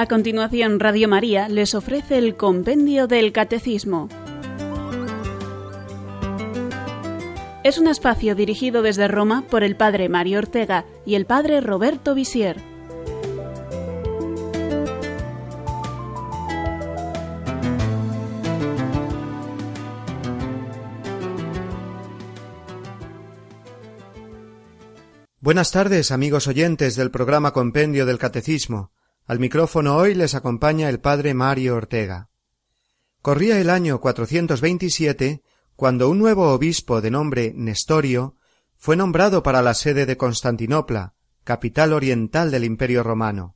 A continuación, Radio María les ofrece el Compendio del Catecismo. Es un espacio dirigido desde Roma por el Padre Mario Ortega y el Padre Roberto Visier. Buenas tardes, amigos oyentes del programa Compendio del Catecismo. Al micrófono hoy les acompaña el padre Mario Ortega. Corría el año 427 cuando un nuevo obispo de nombre Nestorio fue nombrado para la sede de Constantinopla, capital oriental del Imperio romano.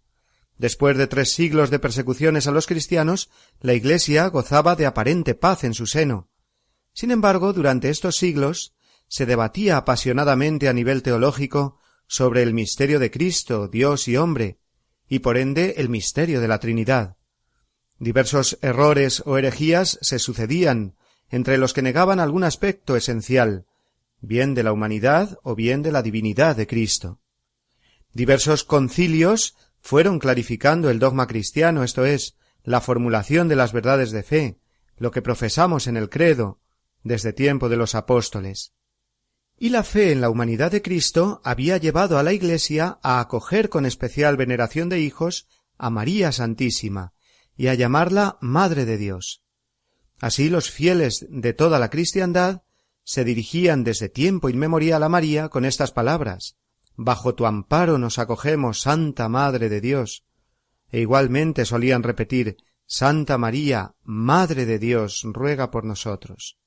Después de tres siglos de persecuciones a los cristianos, la Iglesia gozaba de aparente paz en su seno. Sin embargo, durante estos siglos se debatía apasionadamente a nivel teológico sobre el misterio de Cristo, Dios y hombre, y por ende el misterio de la Trinidad. Diversos errores o herejías se sucedían entre los que negaban algún aspecto esencial, bien de la humanidad o bien de la divinidad de Cristo. Diversos concilios fueron clarificando el dogma cristiano, esto es, la formulación de las verdades de fe, lo que profesamos en el credo, desde tiempo de los apóstoles. Y la fe en la humanidad de Cristo había llevado a la Iglesia a acoger con especial veneración de hijos a María Santísima y a llamarla Madre de Dios. Así los fieles de toda la cristiandad se dirigían desde tiempo inmemorial a María con estas palabras Bajo tu amparo nos acogemos, Santa Madre de Dios. E igualmente solían repetir Santa María, Madre de Dios, ruega por nosotros.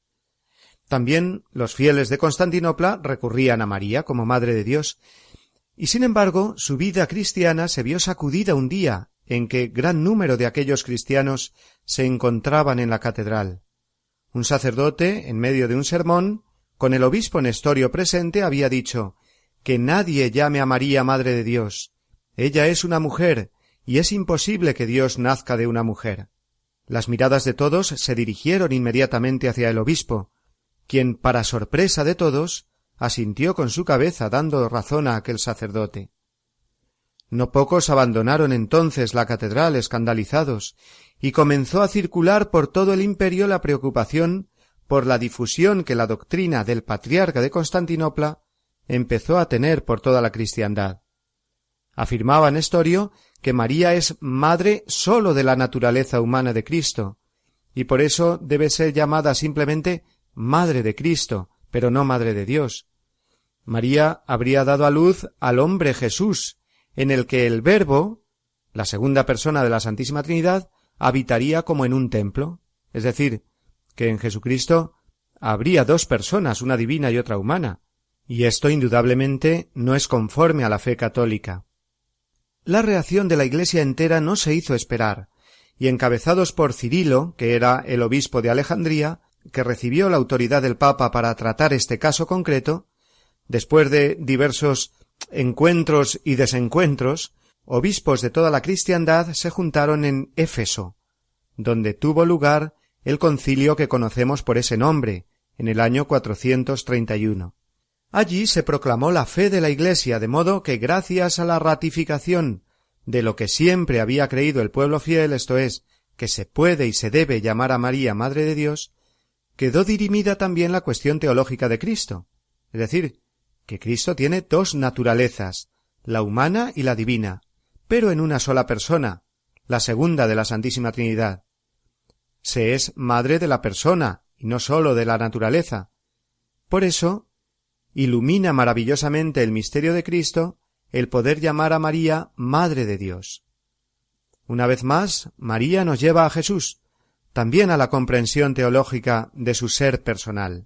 También los fieles de Constantinopla recurrían a María como Madre de Dios, y sin embargo su vida cristiana se vio sacudida un día en que gran número de aquellos cristianos se encontraban en la catedral. Un sacerdote, en medio de un sermón, con el obispo Nestorio presente, había dicho que nadie llame a María Madre de Dios. Ella es una mujer, y es imposible que Dios nazca de una mujer. Las miradas de todos se dirigieron inmediatamente hacia el obispo, quien, para sorpresa de todos, asintió con su cabeza dando razón a aquel sacerdote. No pocos abandonaron entonces la catedral escandalizados, y comenzó a circular por todo el imperio la preocupación por la difusión que la doctrina del patriarca de Constantinopla empezó a tener por toda la cristiandad. Afirmaba Nestorio que María es madre sólo de la naturaleza humana de Cristo, y por eso debe ser llamada simplemente Madre de Cristo, pero no Madre de Dios. María habría dado a luz al hombre Jesús, en el que el Verbo, la segunda persona de la Santísima Trinidad, habitaría como en un templo, es decir, que en Jesucristo habría dos personas, una divina y otra humana, y esto indudablemente no es conforme a la fe católica. La reacción de la Iglesia entera no se hizo esperar, y encabezados por Cirilo, que era el obispo de Alejandría, que recibió la autoridad del Papa para tratar este caso concreto, después de diversos encuentros y desencuentros, obispos de toda la cristiandad se juntaron en Éfeso, donde tuvo lugar el concilio que conocemos por ese nombre, en el año 431. Allí se proclamó la fe de la Iglesia, de modo que gracias a la ratificación de lo que siempre había creído el pueblo fiel, esto es, que se puede y se debe llamar a María Madre de Dios, quedó dirimida también la cuestión teológica de Cristo, es decir, que Cristo tiene dos naturalezas, la humana y la divina, pero en una sola persona, la segunda de la Santísima Trinidad. Se es madre de la persona y no sólo de la naturaleza. Por eso, ilumina maravillosamente el misterio de Cristo el poder llamar a María Madre de Dios. Una vez más, María nos lleva a Jesús, también a la comprensión teológica de su ser personal.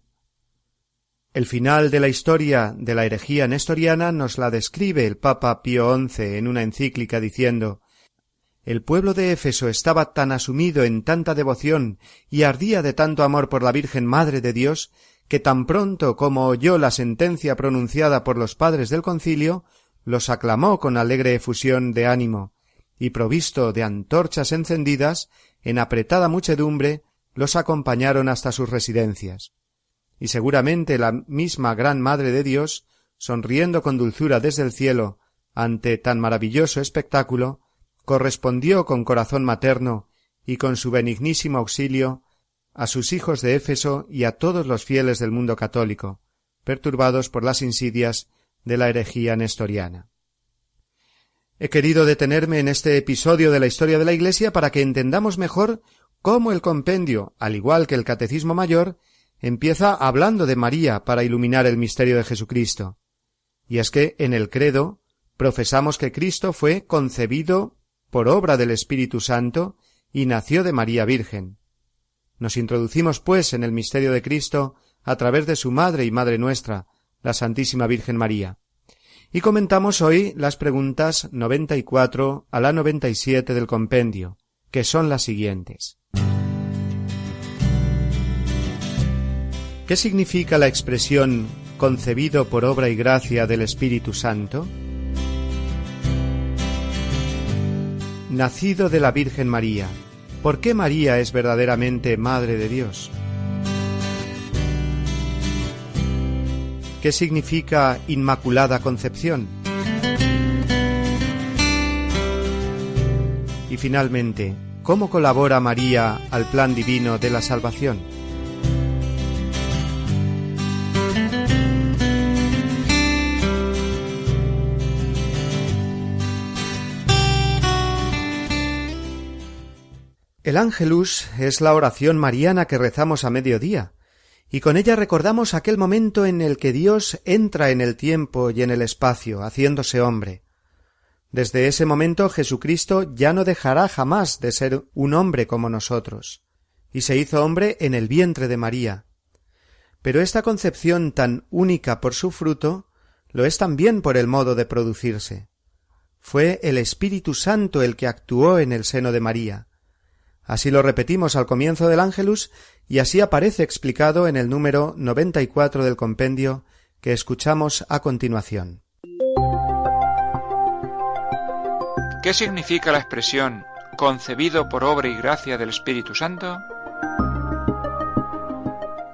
El final de la historia de la herejía nestoriana nos la describe el Papa Pío XI en una encíclica diciendo El pueblo de Éfeso estaba tan asumido en tanta devoción y ardía de tanto amor por la Virgen Madre de Dios que tan pronto como oyó la sentencia pronunciada por los padres del concilio, los aclamó con alegre efusión de ánimo, y provisto de antorchas encendidas, en apretada muchedumbre, los acompañaron hasta sus residencias y seguramente la misma gran Madre de Dios, sonriendo con dulzura desde el cielo ante tan maravilloso espectáculo, correspondió con corazón materno y con su benignísimo auxilio a sus hijos de Éfeso y a todos los fieles del mundo católico, perturbados por las insidias de la herejía nestoriana. He querido detenerme en este episodio de la historia de la Iglesia para que entendamos mejor cómo el compendio, al igual que el Catecismo Mayor, empieza hablando de María para iluminar el misterio de Jesucristo. Y es que en el credo profesamos que Cristo fue concebido por obra del Espíritu Santo y nació de María Virgen. Nos introducimos, pues, en el misterio de Cristo a través de su Madre y Madre nuestra, la Santísima Virgen María. Y comentamos hoy las preguntas noventa y cuatro a la noventa y siete del compendio, que son las siguientes. ¿Qué significa la expresión concebido por obra y gracia del Espíritu Santo? Nacido de la Virgen María. ¿Por qué María es verdaderamente Madre de Dios? ¿Qué significa Inmaculada Concepción? Y finalmente, ¿cómo colabora María al plan divino de la salvación? El Ángelus es la oración mariana que rezamos a mediodía, y con ella recordamos aquel momento en el que Dios entra en el tiempo y en el espacio, haciéndose hombre. Desde ese momento Jesucristo ya no dejará jamás de ser un hombre como nosotros, y se hizo hombre en el vientre de María. Pero esta concepción tan única por su fruto lo es también por el modo de producirse. Fue el Espíritu Santo el que actuó en el seno de María, Así lo repetimos al comienzo del Ángelus y así aparece explicado en el número 94 del compendio que escuchamos a continuación. ¿Qué significa la expresión concebido por obra y gracia del Espíritu Santo?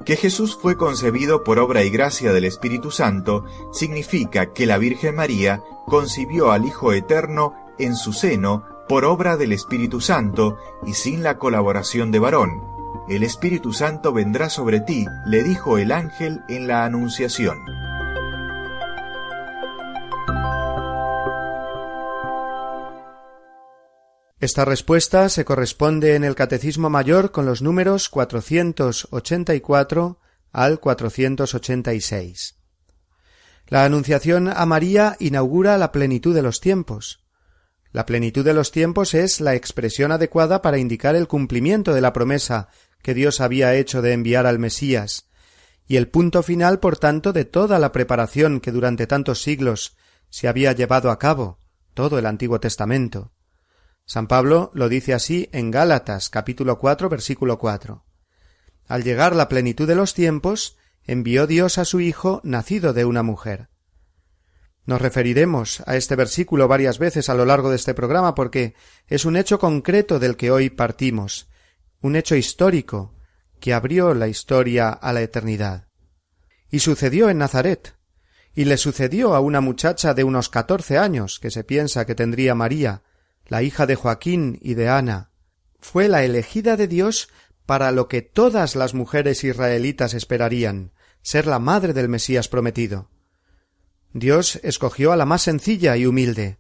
Que Jesús fue concebido por obra y gracia del Espíritu Santo significa que la Virgen María concibió al Hijo Eterno en su seno por obra del Espíritu Santo y sin la colaboración de varón. El Espíritu Santo vendrá sobre ti, le dijo el ángel en la Anunciación. Esta respuesta se corresponde en el Catecismo Mayor con los números 484 al 486. La Anunciación a María inaugura la plenitud de los tiempos. La plenitud de los tiempos es la expresión adecuada para indicar el cumplimiento de la promesa que Dios había hecho de enviar al Mesías, y el punto final, por tanto, de toda la preparación que durante tantos siglos se había llevado a cabo, todo el Antiguo Testamento. San Pablo lo dice así en Gálatas capítulo cuatro versículo cuatro. Al llegar la plenitud de los tiempos, envió Dios a su Hijo nacido de una mujer. Nos referiremos a este versículo varias veces a lo largo de este programa porque es un hecho concreto del que hoy partimos, un hecho histórico que abrió la historia a la eternidad. Y sucedió en Nazaret, y le sucedió a una muchacha de unos catorce años que se piensa que tendría María, la hija de Joaquín y de Ana. Fue la elegida de Dios para lo que todas las mujeres israelitas esperarían, ser la madre del Mesías prometido. Dios escogió a la más sencilla y humilde.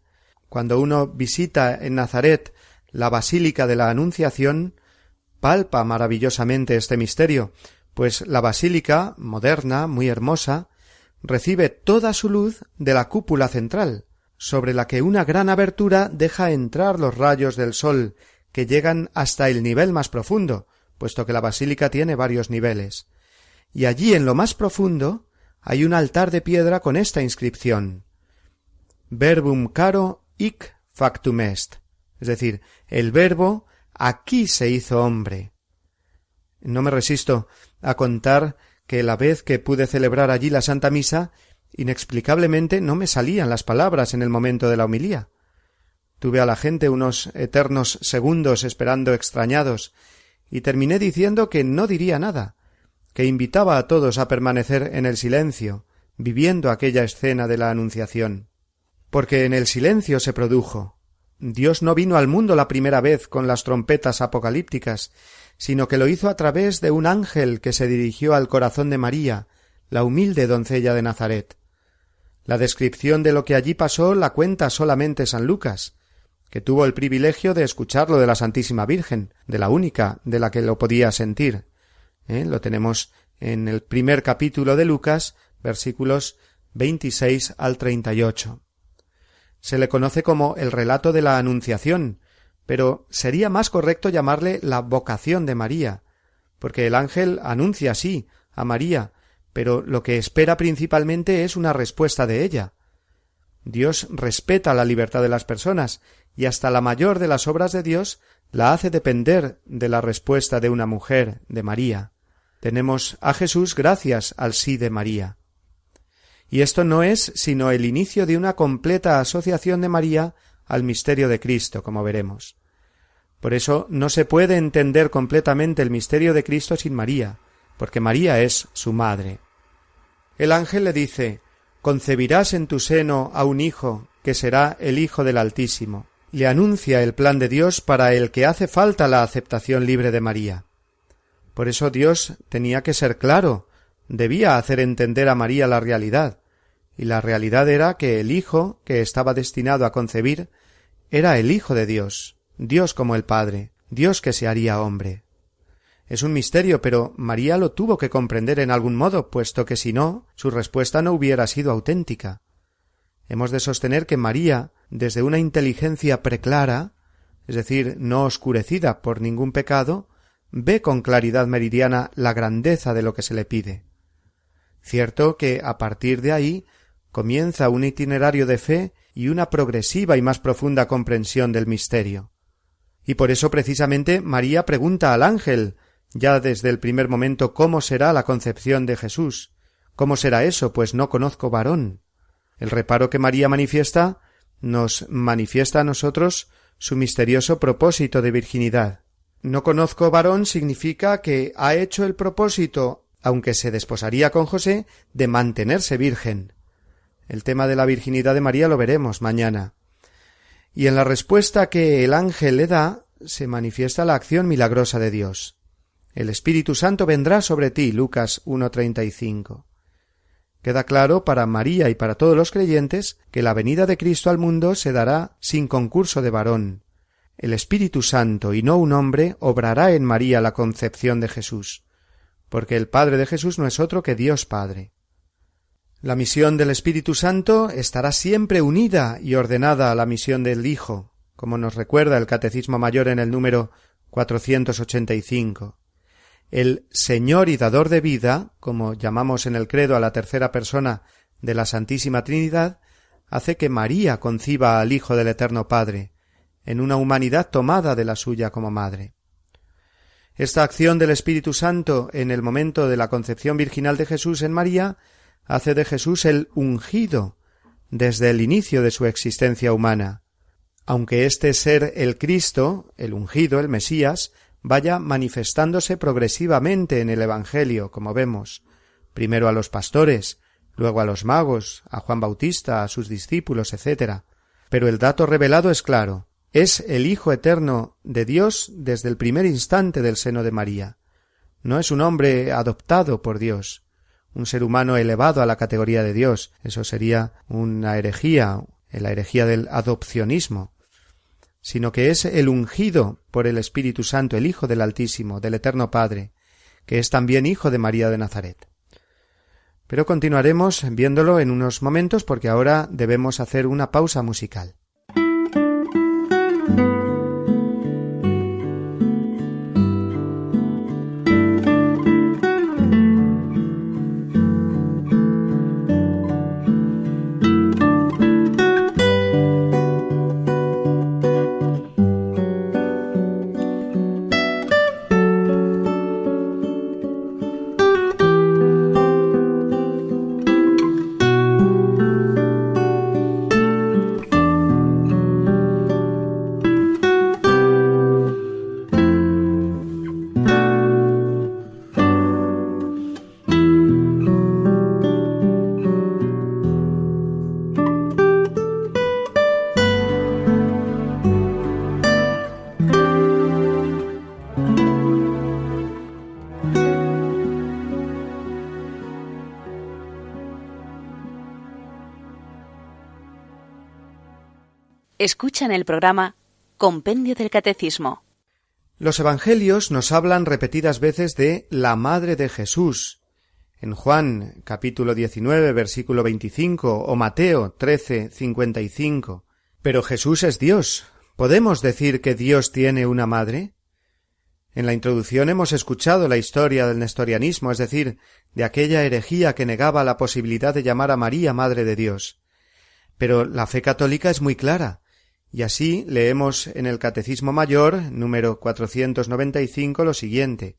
Cuando uno visita en Nazaret la Basílica de la Anunciación, palpa maravillosamente este misterio, pues la basílica, moderna, muy hermosa, recibe toda su luz de la cúpula central, sobre la que una gran abertura deja entrar los rayos del sol, que llegan hasta el nivel más profundo, puesto que la basílica tiene varios niveles. Y allí en lo más profundo hay un altar de piedra con esta inscripción Verbum caro hic factum est, es decir, el verbo aquí se hizo hombre. No me resisto a contar que la vez que pude celebrar allí la Santa Misa, inexplicablemente no me salían las palabras en el momento de la homilía. Tuve a la gente unos eternos segundos esperando extrañados, y terminé diciendo que no diría nada, que invitaba a todos a permanecer en el silencio, viviendo aquella escena de la Anunciación. Porque en el silencio se produjo, Dios no vino al mundo la primera vez con las trompetas apocalípticas, sino que lo hizo a través de un ángel que se dirigió al corazón de María, la humilde doncella de Nazaret. La descripción de lo que allí pasó la cuenta solamente San Lucas, que tuvo el privilegio de escucharlo de la Santísima Virgen, de la única de la que lo podía sentir. ¿Eh? Lo tenemos en el primer capítulo de Lucas, versículos 26 al 38. Se le conoce como el relato de la Anunciación, pero sería más correcto llamarle la vocación de María, porque el ángel anuncia sí a María, pero lo que espera principalmente es una respuesta de ella. Dios respeta la libertad de las personas y hasta la mayor de las obras de Dios la hace depender de la respuesta de una mujer, de María. Tenemos a Jesús gracias al sí de María. Y esto no es sino el inicio de una completa asociación de María al misterio de Cristo, como veremos. Por eso no se puede entender completamente el misterio de Cristo sin María, porque María es su madre. El ángel le dice concebirás en tu seno a un hijo que será el Hijo del Altísimo. Le anuncia el plan de Dios para el que hace falta la aceptación libre de María. Por eso Dios tenía que ser claro, debía hacer entender a María la realidad, y la realidad era que el Hijo que estaba destinado a concebir era el Hijo de Dios, Dios como el Padre, Dios que se haría hombre. Es un misterio, pero María lo tuvo que comprender en algún modo, puesto que si no, su respuesta no hubiera sido auténtica. Hemos de sostener que María, desde una inteligencia preclara, es decir, no oscurecida por ningún pecado, ve con claridad meridiana la grandeza de lo que se le pide. Cierto que a partir de ahí comienza un itinerario de fe y una progresiva y más profunda comprensión del misterio. Y por eso precisamente María pregunta al ángel ya desde el primer momento cómo será la concepción de Jesús. ¿Cómo será eso? Pues no conozco varón. El reparo que María manifiesta nos manifiesta a nosotros su misterioso propósito de virginidad. No conozco varón significa que ha hecho el propósito, aunque se desposaría con José, de mantenerse virgen. El tema de la virginidad de María lo veremos mañana. Y en la respuesta que el ángel le da se manifiesta la acción milagrosa de Dios. El Espíritu Santo vendrá sobre ti. Lucas 1.35. Queda claro para María y para todos los creyentes que la venida de Cristo al mundo se dará sin concurso de varón. El Espíritu Santo y no un hombre obrará en María la concepción de Jesús, porque el Padre de Jesús no es otro que Dios Padre. La misión del Espíritu Santo estará siempre unida y ordenada a la misión del Hijo, como nos recuerda el Catecismo Mayor en el número 485. El Señor y dador de vida, como llamamos en el credo a la tercera persona de la Santísima Trinidad, hace que María conciba al Hijo del Eterno Padre, en una humanidad tomada de la suya como madre. Esta acción del Espíritu Santo en el momento de la concepción virginal de Jesús en María hace de Jesús el ungido desde el inicio de su existencia humana. Aunque este ser el Cristo, el ungido, el Mesías, vaya manifestándose progresivamente en el Evangelio, como vemos, primero a los pastores, luego a los magos, a Juan Bautista, a sus discípulos, etc. Pero el dato revelado es claro, es el Hijo eterno de Dios desde el primer instante del seno de María. No es un hombre adoptado por Dios, un ser humano elevado a la categoría de Dios. Eso sería una herejía, la herejía del adopcionismo sino que es el ungido por el Espíritu Santo, el Hijo del Altísimo, del Eterno Padre, que es también Hijo de María de Nazaret. Pero continuaremos viéndolo en unos momentos porque ahora debemos hacer una pausa musical. Thank you. Escuchan el programa Compendio del Catecismo. Los Evangelios nos hablan repetidas veces de la Madre de Jesús. En Juan capítulo 19 versículo 25 o Mateo 13 55. Pero Jesús es Dios. ¿Podemos decir que Dios tiene una madre? En la introducción hemos escuchado la historia del nestorianismo, es decir, de aquella herejía que negaba la posibilidad de llamar a María Madre de Dios. Pero la fe católica es muy clara. Y así leemos en el Catecismo Mayor, número 495, lo siguiente.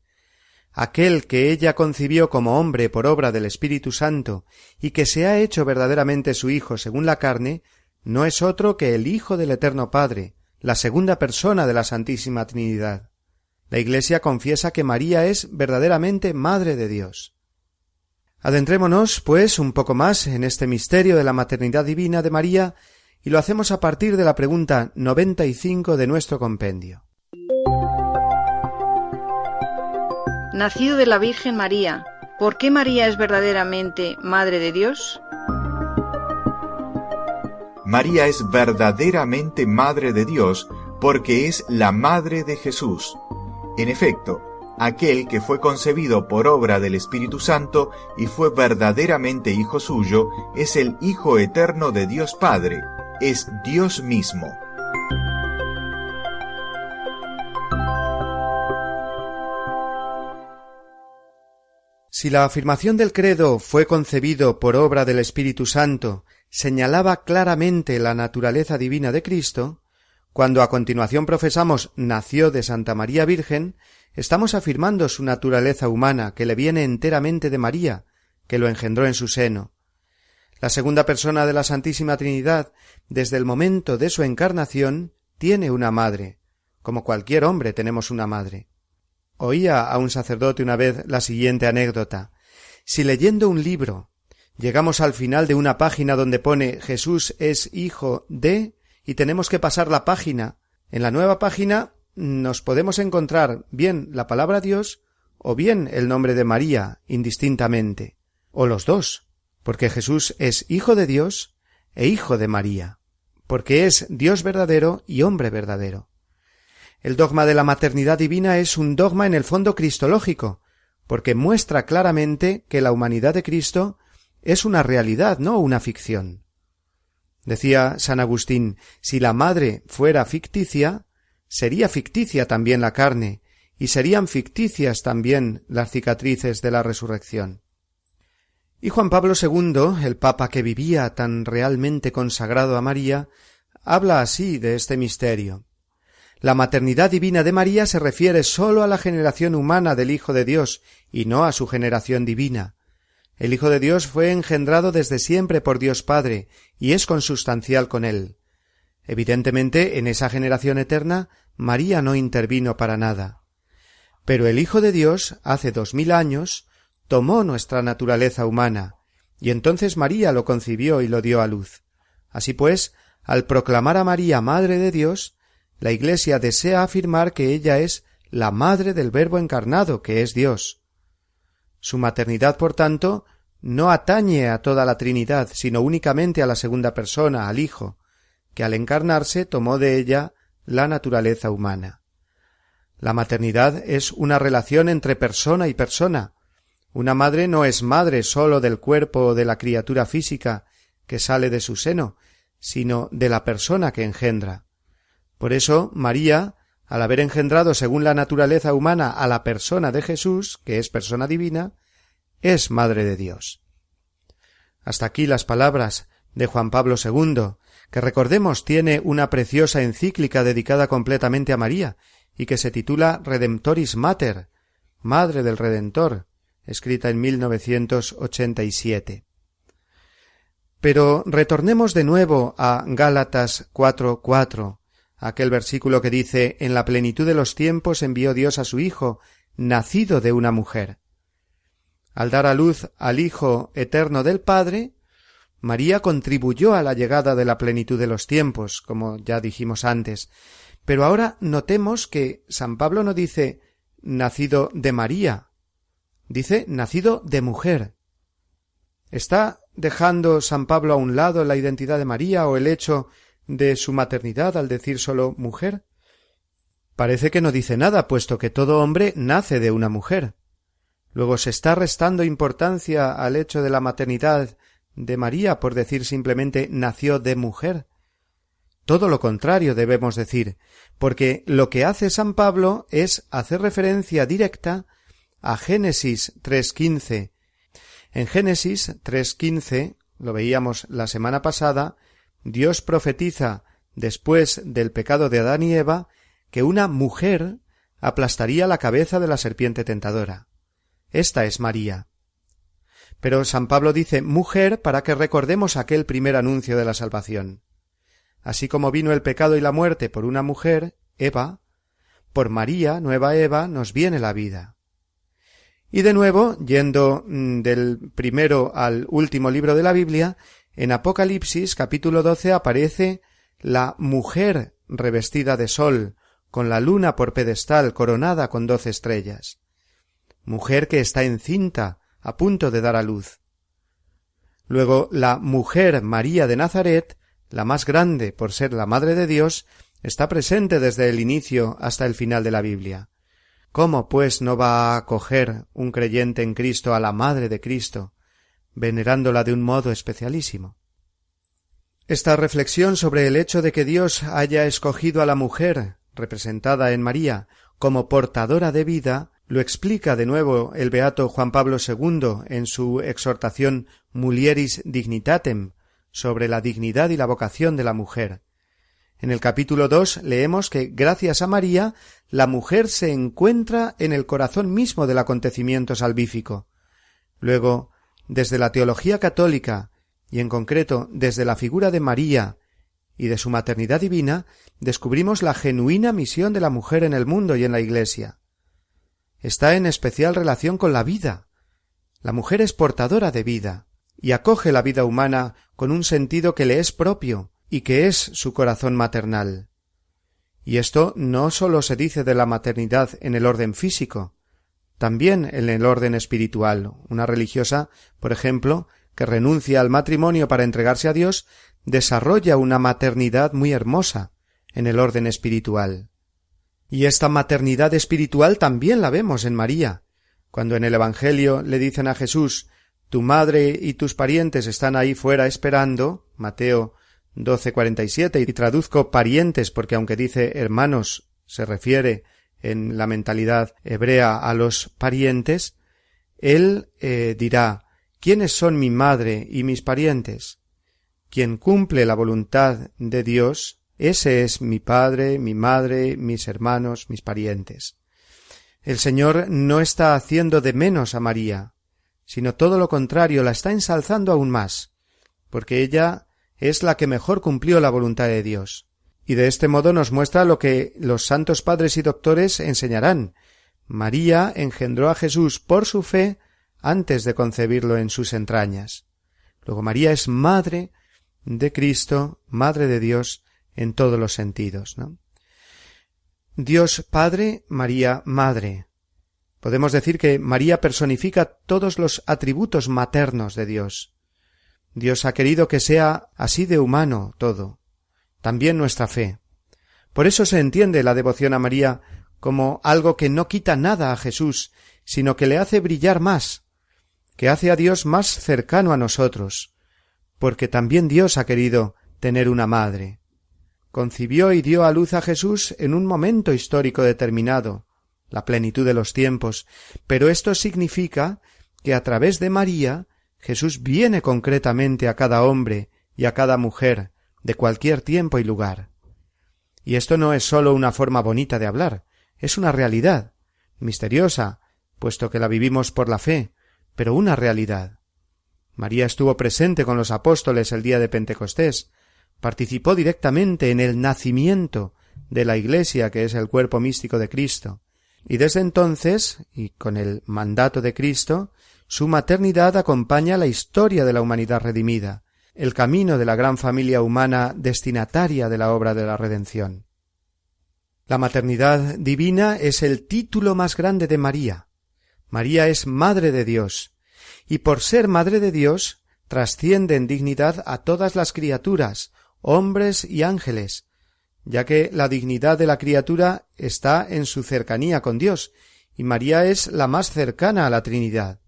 Aquel que ella concibió como hombre por obra del Espíritu Santo y que se ha hecho verdaderamente su Hijo según la carne, no es otro que el Hijo del Eterno Padre, la segunda persona de la Santísima Trinidad. La Iglesia confiesa que María es verdaderamente Madre de Dios. Adentrémonos, pues, un poco más en este misterio de la maternidad divina de María y lo hacemos a partir de la pregunta noventa y cinco de nuestro compendio. Nacido de la Virgen María, ¿por qué María es verdaderamente Madre de Dios? María es verdaderamente Madre de Dios porque es la Madre de Jesús. En efecto, aquel que fue concebido por obra del Espíritu Santo y fue verdaderamente Hijo suyo, es el Hijo eterno de Dios Padre, es Dios mismo. Si la afirmación del credo fue concebido por obra del Espíritu Santo señalaba claramente la naturaleza divina de Cristo, cuando a continuación profesamos nació de Santa María Virgen, estamos afirmando su naturaleza humana que le viene enteramente de María, que lo engendró en su seno. La segunda persona de la Santísima Trinidad, desde el momento de su encarnación, tiene una madre, como cualquier hombre tenemos una madre. Oía a un sacerdote una vez la siguiente anécdota. Si leyendo un libro llegamos al final de una página donde pone Jesús es hijo de y tenemos que pasar la página, en la nueva página nos podemos encontrar bien la palabra Dios o bien el nombre de María indistintamente, o los dos porque Jesús es Hijo de Dios e Hijo de María, porque es Dios verdadero y hombre verdadero. El dogma de la maternidad divina es un dogma en el fondo cristológico, porque muestra claramente que la humanidad de Cristo es una realidad, no una ficción. Decía San Agustín, si la madre fuera ficticia, sería ficticia también la carne, y serían ficticias también las cicatrices de la resurrección. Y Juan Pablo II, el Papa que vivía tan realmente consagrado a María, habla así de este misterio. La maternidad divina de María se refiere sólo a la generación humana del Hijo de Dios y no a su generación divina. El Hijo de Dios fue engendrado desde siempre por Dios Padre y es consustancial con él. Evidentemente, en esa generación eterna, María no intervino para nada. Pero el Hijo de Dios, hace dos mil años, tomó nuestra naturaleza humana, y entonces María lo concibió y lo dio a luz. Así pues, al proclamar a María Madre de Dios, la Iglesia desea afirmar que ella es la madre del Verbo encarnado, que es Dios. Su maternidad, por tanto, no atañe a toda la Trinidad, sino únicamente a la segunda persona, al Hijo, que al encarnarse tomó de ella la naturaleza humana. La maternidad es una relación entre persona y persona, una madre no es madre sólo del cuerpo de la criatura física que sale de su seno, sino de la persona que engendra. Por eso María, al haber engendrado según la naturaleza humana a la persona de Jesús, que es persona divina, es madre de Dios. Hasta aquí las palabras de Juan Pablo II, que recordemos tiene una preciosa encíclica dedicada completamente a María y que se titula Redemptoris Mater, Madre del Redentor, escrita en 1987. Pero retornemos de nuevo a Gálatas 4:4, aquel versículo que dice En la plenitud de los tiempos envió Dios a su Hijo, nacido de una mujer. Al dar a luz al Hijo eterno del Padre, María contribuyó a la llegada de la plenitud de los tiempos, como ya dijimos antes. Pero ahora notemos que San Pablo no dice nacido de María, Dice nacido de mujer. ¿Está dejando San Pablo a un lado la identidad de María o el hecho de su maternidad al decir solo mujer? Parece que no dice nada, puesto que todo hombre nace de una mujer. Luego se está restando importancia al hecho de la maternidad de María por decir simplemente nació de mujer. Todo lo contrario debemos decir, porque lo que hace San Pablo es hacer referencia directa a Génesis 3.15. En Génesis 3.15, lo veíamos la semana pasada, Dios profetiza, después del pecado de Adán y Eva, que una mujer aplastaría la cabeza de la serpiente tentadora. Esta es María. Pero San Pablo dice mujer para que recordemos aquel primer anuncio de la salvación. Así como vino el pecado y la muerte por una mujer, Eva, por María, nueva Eva, nos viene la vida. Y de nuevo, yendo mm, del primero al último libro de la Biblia, en Apocalipsis capítulo doce aparece la mujer revestida de sol, con la luna por pedestal coronada con doce estrellas. Mujer que está encinta, a punto de dar a luz. Luego la mujer María de Nazaret, la más grande por ser la Madre de Dios, está presente desde el inicio hasta el final de la Biblia. ¿Cómo, pues, no va a acoger un creyente en Cristo a la Madre de Cristo, venerándola de un modo especialísimo? Esta reflexión sobre el hecho de que Dios haya escogido a la mujer, representada en María, como portadora de vida, lo explica de nuevo el beato Juan Pablo II en su exhortación Mulieris Dignitatem sobre la dignidad y la vocación de la mujer. En el capítulo dos leemos que gracias a María la mujer se encuentra en el corazón mismo del acontecimiento salvífico. Luego, desde la teología católica, y en concreto desde la figura de María y de su maternidad divina, descubrimos la genuina misión de la mujer en el mundo y en la Iglesia. Está en especial relación con la vida. La mujer es portadora de vida, y acoge la vida humana con un sentido que le es propio, y que es su corazón maternal. Y esto no sólo se dice de la maternidad en el orden físico, también en el orden espiritual. Una religiosa, por ejemplo, que renuncia al matrimonio para entregarse a Dios, desarrolla una maternidad muy hermosa en el orden espiritual. Y esta maternidad espiritual también la vemos en María, cuando en el Evangelio le dicen a Jesús Tu madre y tus parientes están ahí fuera esperando, Mateo 12:47 y traduzco parientes porque aunque dice hermanos se refiere en la mentalidad hebrea a los parientes, él eh, dirá ¿Quiénes son mi madre y mis parientes? Quien cumple la voluntad de Dios, ese es mi padre, mi madre, mis hermanos, mis parientes. El Señor no está haciendo de menos a María, sino todo lo contrario, la está ensalzando aún más, porque ella es la que mejor cumplió la voluntad de Dios. Y de este modo nos muestra lo que los santos padres y doctores enseñarán. María engendró a Jesús por su fe antes de concebirlo en sus entrañas. Luego María es madre de Cristo, madre de Dios en todos los sentidos. ¿no? Dios Padre, María Madre. Podemos decir que María personifica todos los atributos maternos de Dios. Dios ha querido que sea así de humano todo, también nuestra fe. Por eso se entiende la devoción a María como algo que no quita nada a Jesús, sino que le hace brillar más, que hace a Dios más cercano a nosotros, porque también Dios ha querido tener una madre. Concibió y dio a luz a Jesús en un momento histórico determinado, la plenitud de los tiempos, pero esto significa que a través de María Jesús viene concretamente a cada hombre y a cada mujer de cualquier tiempo y lugar. Y esto no es sólo una forma bonita de hablar, es una realidad, misteriosa, puesto que la vivimos por la fe, pero una realidad. María estuvo presente con los apóstoles el día de Pentecostés, participó directamente en el nacimiento de la Iglesia, que es el cuerpo místico de Cristo, y desde entonces, y con el mandato de Cristo, su maternidad acompaña la historia de la humanidad redimida, el camino de la gran familia humana destinataria de la obra de la redención. La maternidad divina es el título más grande de María. María es Madre de Dios, y por ser Madre de Dios trasciende en dignidad a todas las criaturas, hombres y ángeles, ya que la dignidad de la criatura está en su cercanía con Dios, y María es la más cercana a la Trinidad,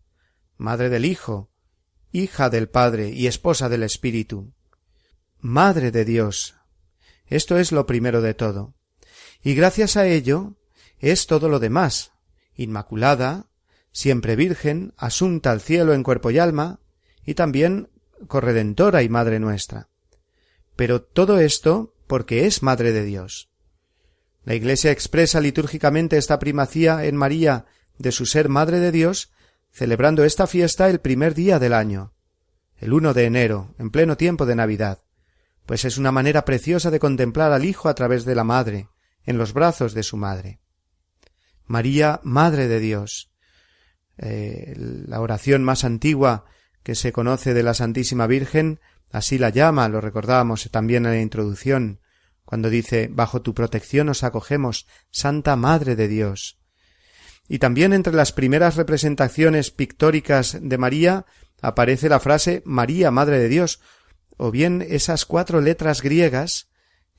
Madre del Hijo, hija del Padre y esposa del Espíritu. Madre de Dios. Esto es lo primero de todo. Y gracias a ello es todo lo demás. Inmaculada, siempre virgen, asunta al cielo en cuerpo y alma, y también corredentora y madre nuestra. Pero todo esto porque es madre de Dios. La Iglesia expresa litúrgicamente esta primacía en María de su ser madre de Dios, celebrando esta fiesta el primer día del año, el uno de enero, en pleno tiempo de Navidad, pues es una manera preciosa de contemplar al Hijo a través de la Madre, en los brazos de su Madre. María, Madre de Dios. Eh, la oración más antigua que se conoce de la Santísima Virgen, así la llama, lo recordábamos también en la introducción, cuando dice Bajo tu protección os acogemos, Santa Madre de Dios. Y también entre las primeras representaciones pictóricas de María aparece la frase María, Madre de Dios, o bien esas cuatro letras griegas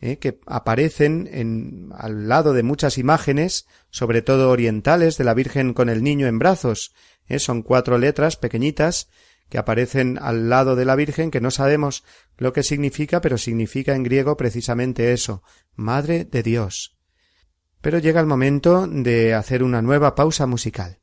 eh, que aparecen en, al lado de muchas imágenes, sobre todo orientales, de la Virgen con el niño en brazos. Eh, son cuatro letras pequeñitas que aparecen al lado de la Virgen que no sabemos lo que significa, pero significa en griego precisamente eso, Madre de Dios. Pero llega el momento de hacer una nueva pausa musical.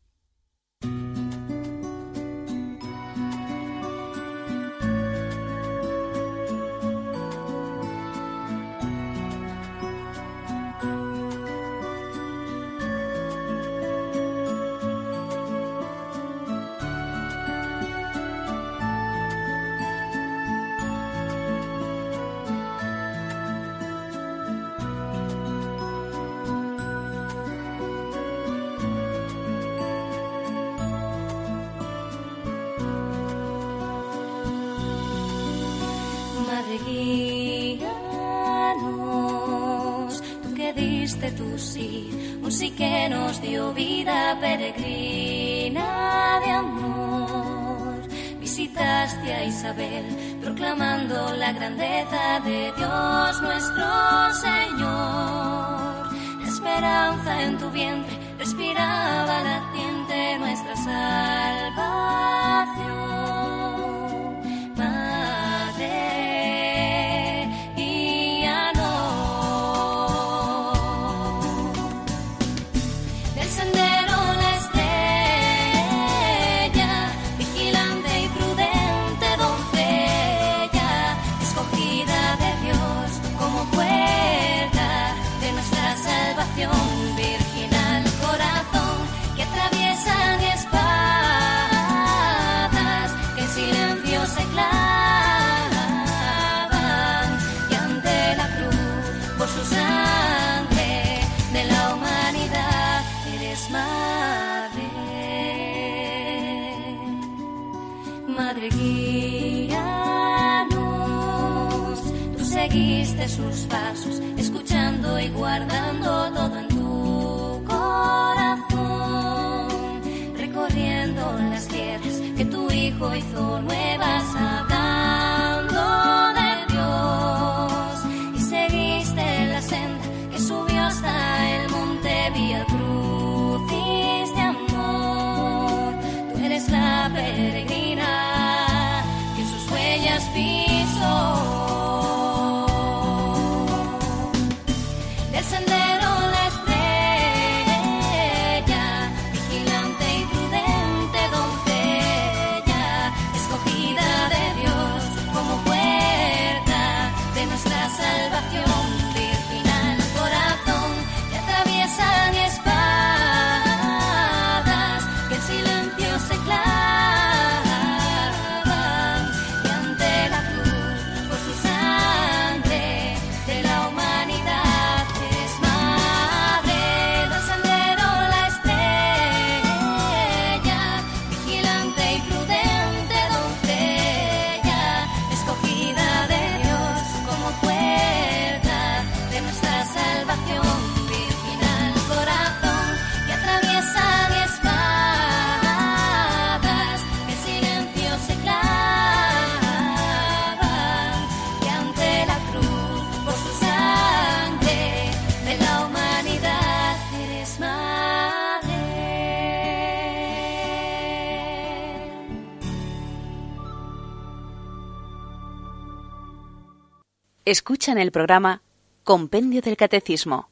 Escuchan el programa Compendio del Catecismo.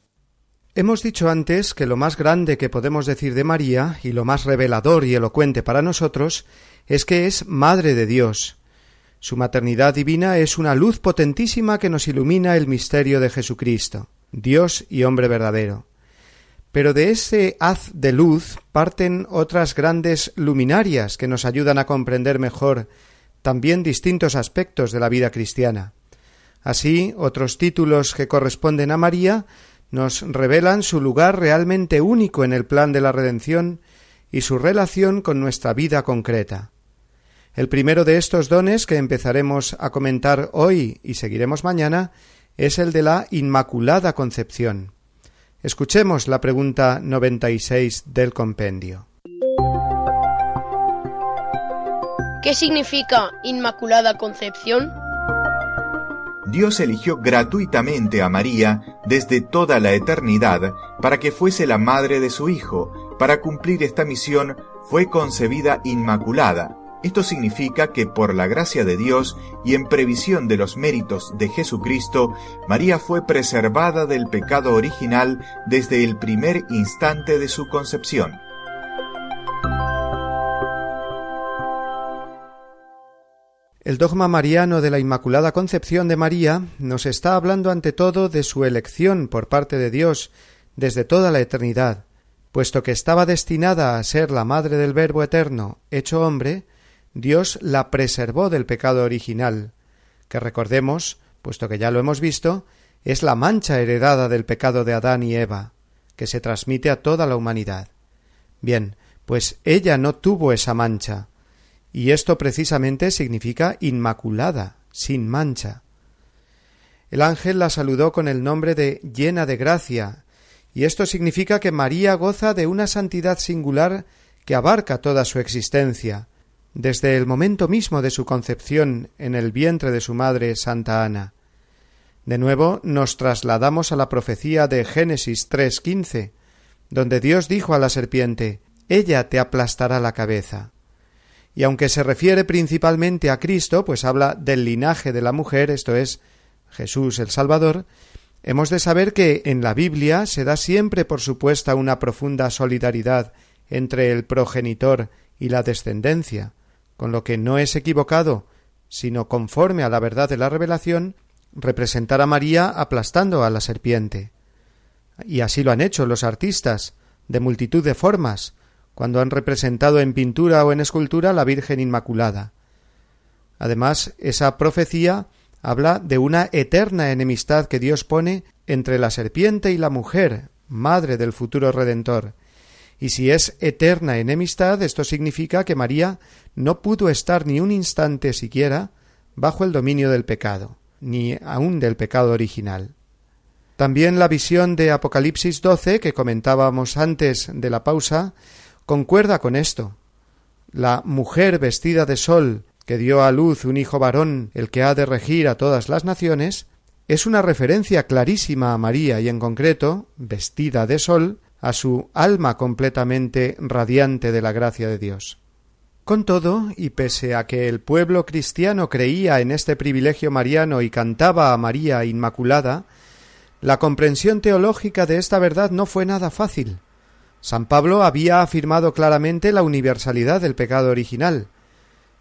Hemos dicho antes que lo más grande que podemos decir de María y lo más revelador y elocuente para nosotros es que es Madre de Dios. Su maternidad divina es una luz potentísima que nos ilumina el misterio de Jesucristo, Dios y hombre verdadero. Pero de ese haz de luz parten otras grandes luminarias que nos ayudan a comprender mejor también distintos aspectos de la vida cristiana. Así, otros títulos que corresponden a María nos revelan su lugar realmente único en el plan de la redención y su relación con nuestra vida concreta. El primero de estos dones que empezaremos a comentar hoy y seguiremos mañana es el de la Inmaculada Concepción. Escuchemos la pregunta 96 del compendio. ¿Qué significa Inmaculada Concepción? Dios eligió gratuitamente a María desde toda la eternidad para que fuese la madre de su Hijo. Para cumplir esta misión fue concebida inmaculada, esto significa que por la gracia de Dios y en previsión de los méritos de Jesucristo, María fue preservada del pecado original desde el primer instante de su concepción. El dogma mariano de la Inmaculada Concepción de María nos está hablando ante todo de su elección por parte de Dios desde toda la eternidad, puesto que estaba destinada a ser la madre del Verbo eterno hecho hombre, Dios la preservó del pecado original, que recordemos, puesto que ya lo hemos visto, es la mancha heredada del pecado de Adán y Eva, que se transmite a toda la humanidad. Bien, pues ella no tuvo esa mancha, y esto precisamente significa inmaculada, sin mancha. El ángel la saludó con el nombre de llena de gracia, y esto significa que María goza de una santidad singular que abarca toda su existencia, desde el momento mismo de su concepción en el vientre de su madre Santa Ana. De nuevo nos trasladamos a la profecía de Génesis 3.15, donde Dios dijo a la serpiente Ella te aplastará la cabeza. Y aunque se refiere principalmente a Cristo, pues habla del linaje de la mujer, esto es, Jesús el Salvador, hemos de saber que en la Biblia se da siempre por supuesta una profunda solidaridad entre el progenitor y la descendencia, con lo que no es equivocado, sino conforme a la verdad de la revelación, representar a María aplastando a la serpiente. Y así lo han hecho los artistas, de multitud de formas, cuando han representado en pintura o en escultura la Virgen Inmaculada. Además, esa profecía habla de una eterna enemistad que Dios pone entre la serpiente y la mujer, madre del futuro Redentor, y si es eterna enemistad, esto significa que María no pudo estar ni un instante siquiera bajo el dominio del pecado, ni aun del pecado original. También la visión de Apocalipsis 12 que comentábamos antes de la pausa concuerda con esto. La mujer vestida de sol que dio a luz un hijo varón, el que ha de regir a todas las naciones, es una referencia clarísima a María y en concreto, vestida de sol, a su alma completamente radiante de la gracia de Dios. Con todo, y pese a que el pueblo cristiano creía en este privilegio mariano y cantaba a María Inmaculada, la comprensión teológica de esta verdad no fue nada fácil. San Pablo había afirmado claramente la universalidad del pecado original,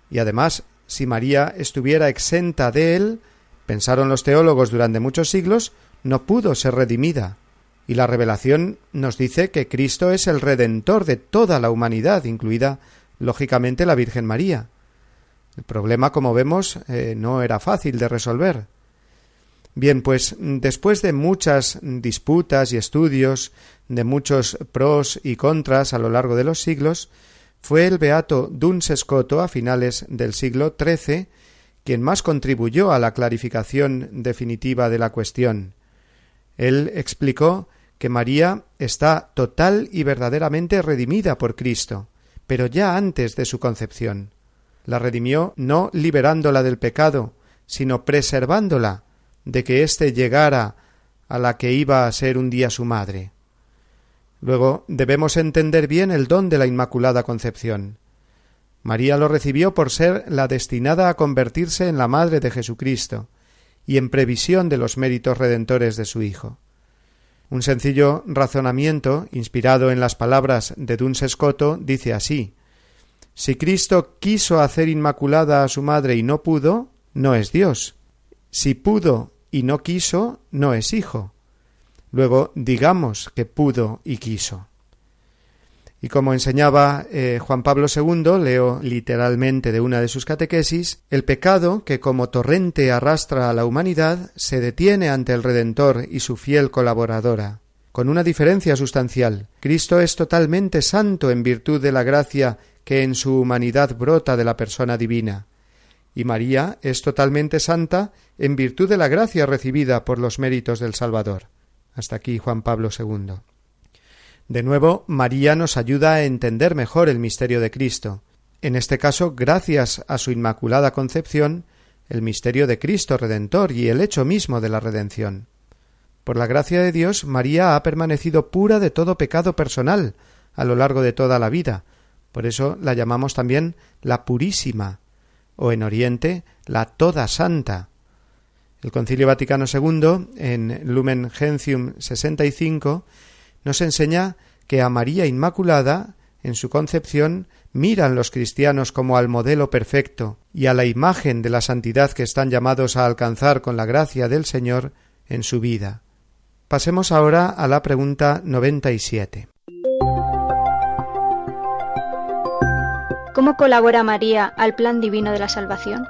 y además, si María estuviera exenta de él, pensaron los teólogos durante muchos siglos, no pudo ser redimida y la revelación nos dice que Cristo es el Redentor de toda la humanidad, incluida, lógicamente, la Virgen María. El problema, como vemos, eh, no era fácil de resolver. Bien, pues después de muchas disputas y estudios, de muchos pros y contras a lo largo de los siglos, fue el beato Duns Scoto a finales del siglo XIII quien más contribuyó a la clarificación definitiva de la cuestión. Él explicó que María está total y verdaderamente redimida por Cristo, pero ya antes de su concepción. La redimió no liberándola del pecado, sino preservándola de que éste llegara a la que iba a ser un día su madre. Luego debemos entender bien el don de la Inmaculada Concepción. María lo recibió por ser la destinada a convertirse en la madre de Jesucristo, y en previsión de los méritos redentores de su Hijo. Un sencillo razonamiento, inspirado en las palabras de Duns Scoto, dice así Si Cristo quiso hacer inmaculada a su madre y no pudo, no es Dios. Si pudo y no quiso, no es Hijo. Luego digamos que pudo y quiso. Y como enseñaba eh, Juan Pablo II, leo literalmente de una de sus catequesis, el pecado que como torrente arrastra a la humanidad se detiene ante el Redentor y su fiel colaboradora, con una diferencia sustancial. Cristo es totalmente santo en virtud de la gracia que en su humanidad brota de la persona divina, y María es totalmente santa en virtud de la gracia recibida por los méritos del Salvador. Hasta aquí Juan Pablo II. De nuevo, María nos ayuda a entender mejor el misterio de Cristo. En este caso, gracias a su Inmaculada Concepción, el misterio de Cristo Redentor y el hecho mismo de la redención. Por la gracia de Dios, María ha permanecido pura de todo pecado personal a lo largo de toda la vida. Por eso la llamamos también la Purísima, o en Oriente la Toda Santa. El Concilio Vaticano II, en Lumen Gentium 65, nos enseña que a María Inmaculada, en su concepción, miran los cristianos como al modelo perfecto y a la imagen de la santidad que están llamados a alcanzar con la gracia del Señor en su vida. Pasemos ahora a la pregunta 97. ¿Cómo colabora María al plan divino de la salvación?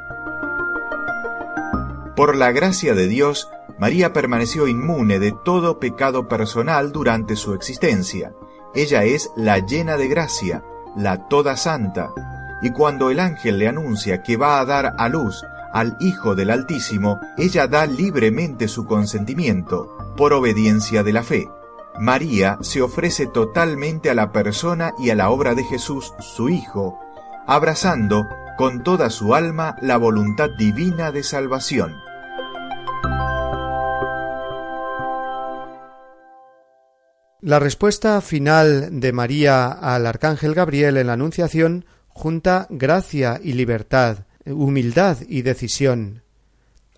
Por la gracia de Dios, María permaneció inmune de todo pecado personal durante su existencia. Ella es la llena de gracia, la toda santa. Y cuando el ángel le anuncia que va a dar a luz al Hijo del Altísimo, ella da libremente su consentimiento, por obediencia de la fe. María se ofrece totalmente a la persona y a la obra de Jesús, su Hijo, abrazando con toda su alma la voluntad divina de salvación. La respuesta final de María al arcángel Gabriel en la Anunciación junta gracia y libertad, humildad y decisión.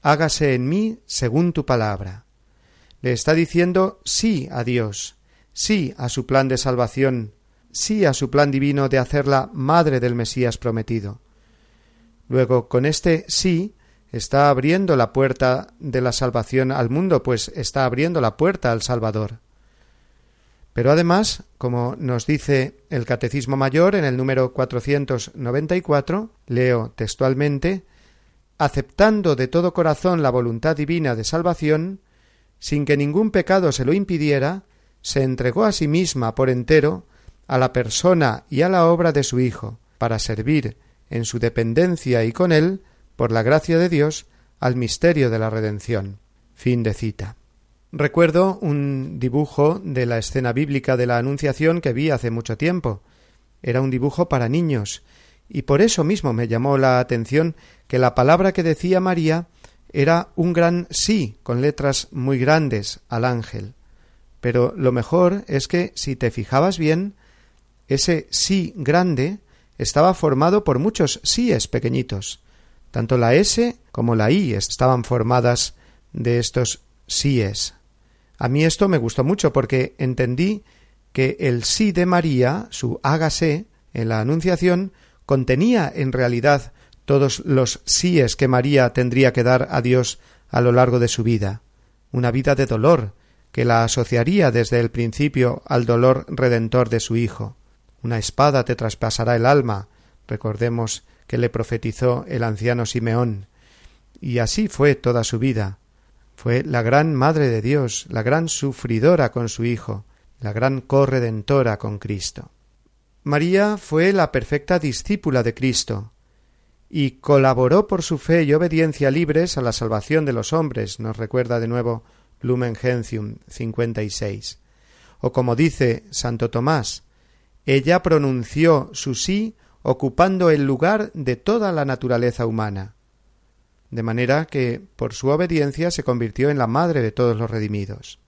Hágase en mí según tu palabra. Le está diciendo sí a Dios, sí a su plan de salvación, sí a su plan divino de hacerla madre del Mesías prometido. Luego, con este sí, está abriendo la puerta de la salvación al mundo, pues está abriendo la puerta al Salvador. Pero además, como nos dice el Catecismo Mayor en el número 494, leo textualmente, aceptando de todo corazón la voluntad divina de salvación, sin que ningún pecado se lo impidiera, se entregó a sí misma por entero a la persona y a la obra de su Hijo, para servir en su dependencia y con él, por la gracia de Dios, al misterio de la redención. Fin de cita. Recuerdo un dibujo de la escena bíblica de la Anunciación que vi hace mucho tiempo. Era un dibujo para niños, y por eso mismo me llamó la atención que la palabra que decía María era un gran sí con letras muy grandes al ángel. Pero lo mejor es que, si te fijabas bien, ese sí grande estaba formado por muchos síes pequeñitos. Tanto la S como la I estaban formadas de estos síes. A mí esto me gustó mucho porque entendí que el sí de María, su hágase, en la Anunciación, contenía en realidad todos los síes que María tendría que dar a Dios a lo largo de su vida, una vida de dolor, que la asociaría desde el principio al dolor redentor de su Hijo. Una espada te traspasará el alma, recordemos que le profetizó el anciano Simeón. Y así fue toda su vida, fue la gran Madre de Dios, la gran sufridora con su Hijo, la gran corredentora con Cristo. María fue la perfecta discípula de Cristo, y colaboró por su fe y obediencia libres a la salvación de los hombres, nos recuerda de nuevo Lumen Gentium 56. O como dice Santo Tomás, ella pronunció su sí ocupando el lugar de toda la naturaleza humana de manera que por su obediencia se convirtió en la madre de todos los redimidos.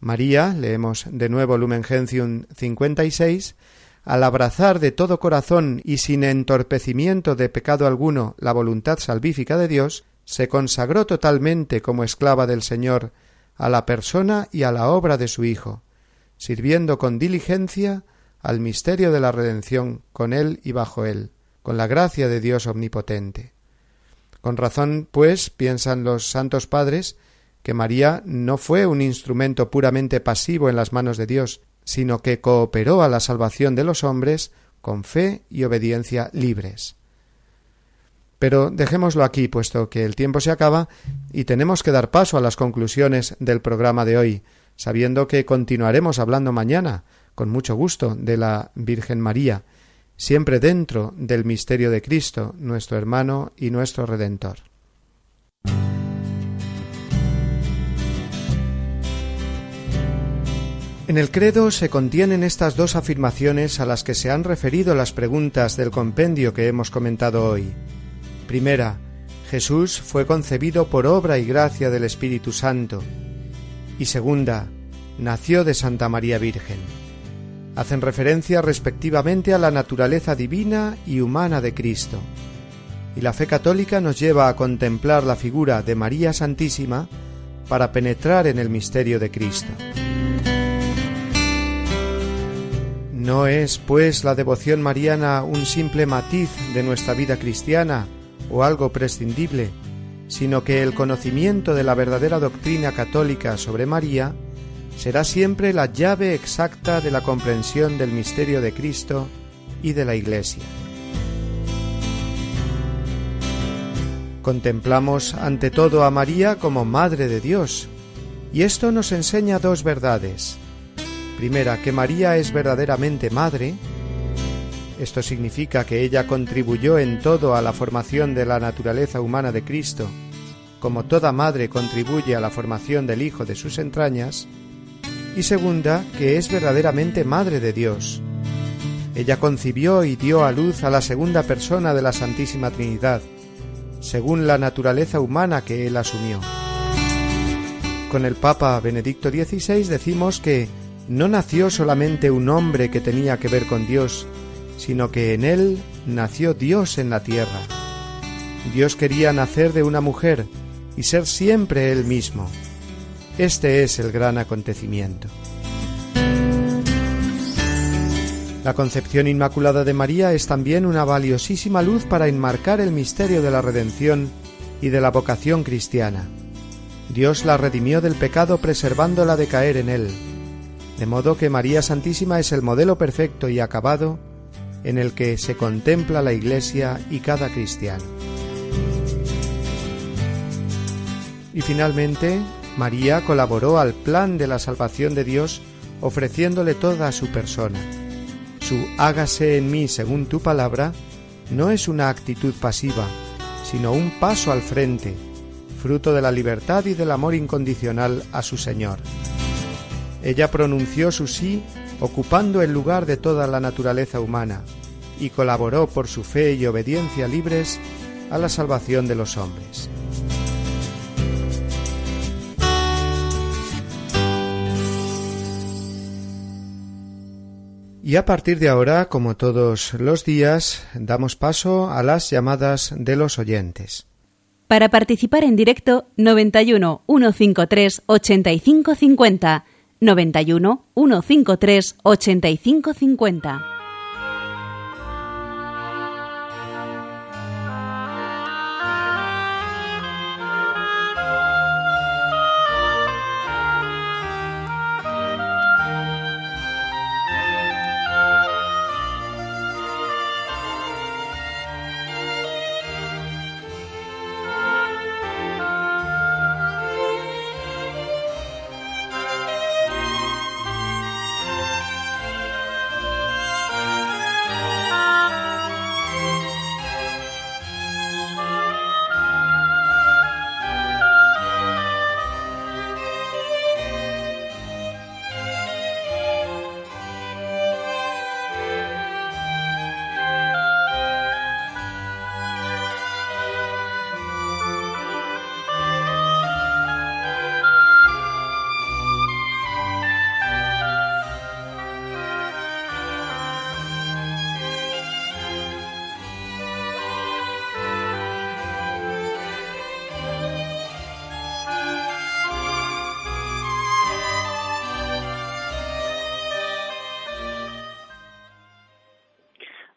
María, leemos de nuevo Lumen Gentium 56, al abrazar de todo corazón y sin entorpecimiento de pecado alguno la voluntad salvífica de Dios, se consagró totalmente como esclava del Señor a la persona y a la obra de su Hijo, sirviendo con diligencia al misterio de la redención con él y bajo él, con la gracia de Dios omnipotente. Con razón, pues, piensan los santos padres que María no fue un instrumento puramente pasivo en las manos de Dios, sino que cooperó a la salvación de los hombres con fe y obediencia libres. Pero dejémoslo aquí, puesto que el tiempo se acaba y tenemos que dar paso a las conclusiones del programa de hoy, sabiendo que continuaremos hablando mañana, con mucho gusto, de la Virgen María, siempre dentro del misterio de Cristo, nuestro hermano y nuestro Redentor. En el credo se contienen estas dos afirmaciones a las que se han referido las preguntas del compendio que hemos comentado hoy. Primera, Jesús fue concebido por obra y gracia del Espíritu Santo. Y segunda, nació de Santa María Virgen. Hacen referencia respectivamente a la naturaleza divina y humana de Cristo. Y la fe católica nos lleva a contemplar la figura de María Santísima para penetrar en el misterio de Cristo. ¿No es, pues, la devoción mariana un simple matiz de nuestra vida cristiana o algo prescindible, sino que el conocimiento de la verdadera doctrina católica sobre María será siempre la llave exacta de la comprensión del misterio de Cristo y de la Iglesia. Contemplamos ante todo a María como Madre de Dios, y esto nos enseña dos verdades. Primera, que María es verdaderamente madre. Esto significa que ella contribuyó en todo a la formación de la naturaleza humana de Cristo, como toda madre contribuye a la formación del Hijo de sus entrañas. Y segunda, que es verdaderamente madre de Dios. Ella concibió y dio a luz a la segunda persona de la Santísima Trinidad, según la naturaleza humana que él asumió. Con el Papa Benedicto XVI decimos que no nació solamente un hombre que tenía que ver con Dios, sino que en él nació Dios en la tierra. Dios quería nacer de una mujer y ser siempre él mismo. Este es el gran acontecimiento. La concepción inmaculada de María es también una valiosísima luz para enmarcar el misterio de la redención y de la vocación cristiana. Dios la redimió del pecado preservándola de caer en él de modo que María Santísima es el modelo perfecto y acabado en el que se contempla la Iglesia y cada cristiano. Y finalmente, María colaboró al plan de la salvación de Dios ofreciéndole toda su persona. Su hágase en mí según tu palabra no es una actitud pasiva, sino un paso al frente, fruto de la libertad y del amor incondicional a su Señor. Ella pronunció su sí ocupando el lugar de toda la naturaleza humana y colaboró por su fe y obediencia libres a la salvación de los hombres. Y a partir de ahora, como todos los días, damos paso a las llamadas de los oyentes. Para participar en directo, 91 153 8550 91 153 8550.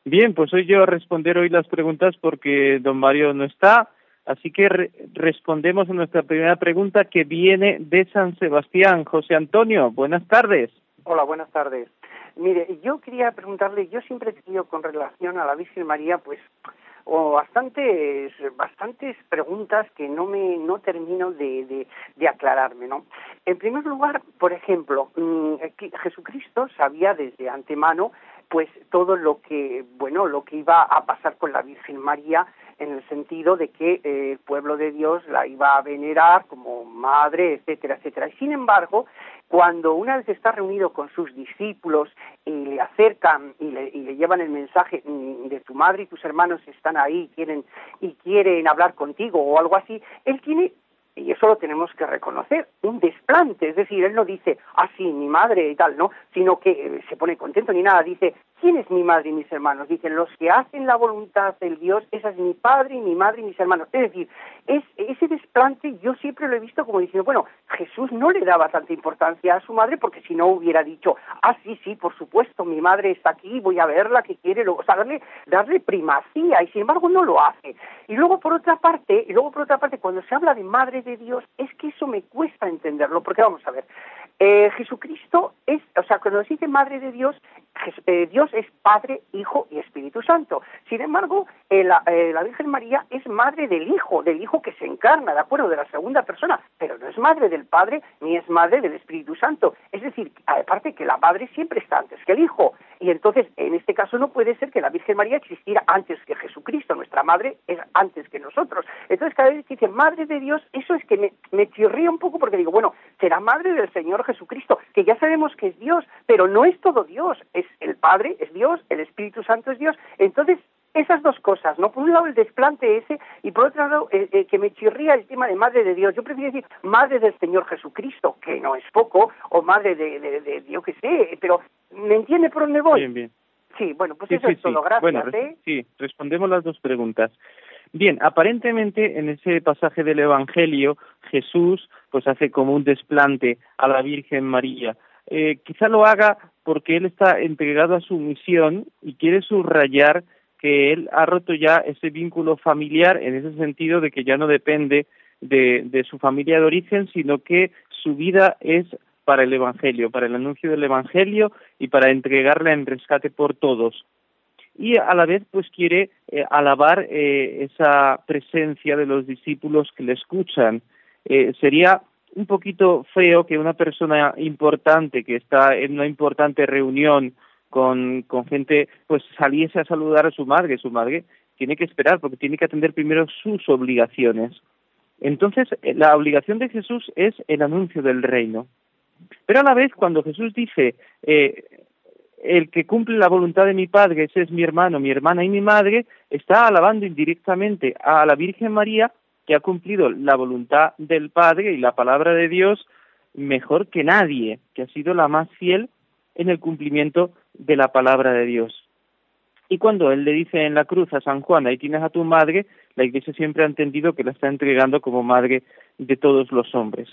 Bien, pues hoy yo a responder hoy las preguntas porque don Mario no está, así que re- respondemos a nuestra primera pregunta que viene de San Sebastián. José Antonio, buenas tardes. Hola, buenas tardes. Mire, yo quería preguntarle, yo siempre he tenido con relación a la Virgen María, pues, o bastantes, bastantes preguntas que no me, no termino de, de, aclararme, ¿no? En primer lugar, por ejemplo, mm, que Jesucristo sabía desde antemano, pues, todo lo que, bueno, lo que iba a pasar con la Virgen María, en el sentido de que eh, el pueblo de Dios la iba a venerar como madre, etcétera, etcétera. Y sin embargo, cuando una vez está reunido con sus discípulos y le acercan y le, y le llevan el mensaje mm, de tu madre y tus hermanos están ahí quieren, y quieren hablar contigo o algo así, él tiene y eso lo tenemos que reconocer, un desplante, es decir, él no dice, ah, sí, mi madre y tal, ¿no? Sino que eh, se pone contento ni nada, dice, ¿quién es mi madre y mis hermanos? Dicen, los que hacen la voluntad del Dios, esa es mi padre y mi madre y mis hermanos. Es decir, es, ese desplante yo siempre lo he visto como diciendo, bueno, Jesús no le daba tanta importancia a su madre porque si no hubiera dicho, ah, sí, sí, por supuesto, mi madre está aquí, voy a verla, que quiere, o sea, darle, darle primacía y sin embargo no lo hace. Y luego por otra parte, y luego por otra parte, cuando se habla de madre de Dios, es que eso me cuesta entenderlo, porque vamos a ver, eh, Jesucristo es, o sea, cuando se dice madre de Dios, eh, Dios es Padre, Hijo y Espíritu Santo. Sin embargo, eh, la, eh, la Virgen María es madre del Hijo, del Hijo que se encarna, ¿de acuerdo? De la segunda persona, pero no es madre del Padre ni es madre del Espíritu Santo. Es decir, aparte que la madre siempre está antes que el Hijo. Y entonces, en este caso, no puede ser que la Virgen María existiera antes que Jesucristo. Nuestra madre es antes que nosotros. Entonces, cada vez que dice madre de Dios, eso es que me, me chirría un poco porque digo, bueno, será madre del Señor Jesucristo, que ya sabemos que es Dios, pero no es todo Dios. Es Padre, es Dios, el Espíritu Santo es Dios. Entonces, esas dos cosas, ¿no? Por un lado el desplante ese y por otro lado eh, eh, que me chirría el tema de Madre de Dios. Yo prefiero decir Madre del Señor Jesucristo, que no es poco, o Madre de, de, de yo qué sé, pero ¿me entiende por dónde voy? Bien, bien. Sí, bueno, pues Sí, eso sí, es todo. Gracias, Bueno, ¿eh? sí, respondemos las dos preguntas. Bien, aparentemente en ese pasaje del Evangelio Jesús pues hace como un desplante a la Virgen María. Eh, quizá lo haga porque él está entregado a su misión y quiere subrayar que él ha roto ya ese vínculo familiar en ese sentido de que ya no depende de, de su familia de origen, sino que su vida es para el Evangelio, para el anuncio del Evangelio y para entregarla en rescate por todos y a la vez pues quiere eh, alabar eh, esa presencia de los discípulos que le escuchan. Eh, sería un poquito feo que una persona importante que está en una importante reunión con, con gente pues saliese a saludar a su madre. Su madre tiene que esperar porque tiene que atender primero sus obligaciones. Entonces, eh, la obligación de Jesús es el anuncio del reino. Pero a la vez, cuando Jesús dice, eh, el que cumple la voluntad de mi Padre, ese es mi hermano, mi hermana y mi madre, está alabando indirectamente a la Virgen María, que ha cumplido la voluntad del Padre y la palabra de Dios mejor que nadie, que ha sido la más fiel en el cumplimiento de la palabra de Dios. Y cuando él le dice en la cruz a San Juan, ahí tienes a tu madre, la Iglesia siempre ha entendido que la está entregando como madre de todos los hombres.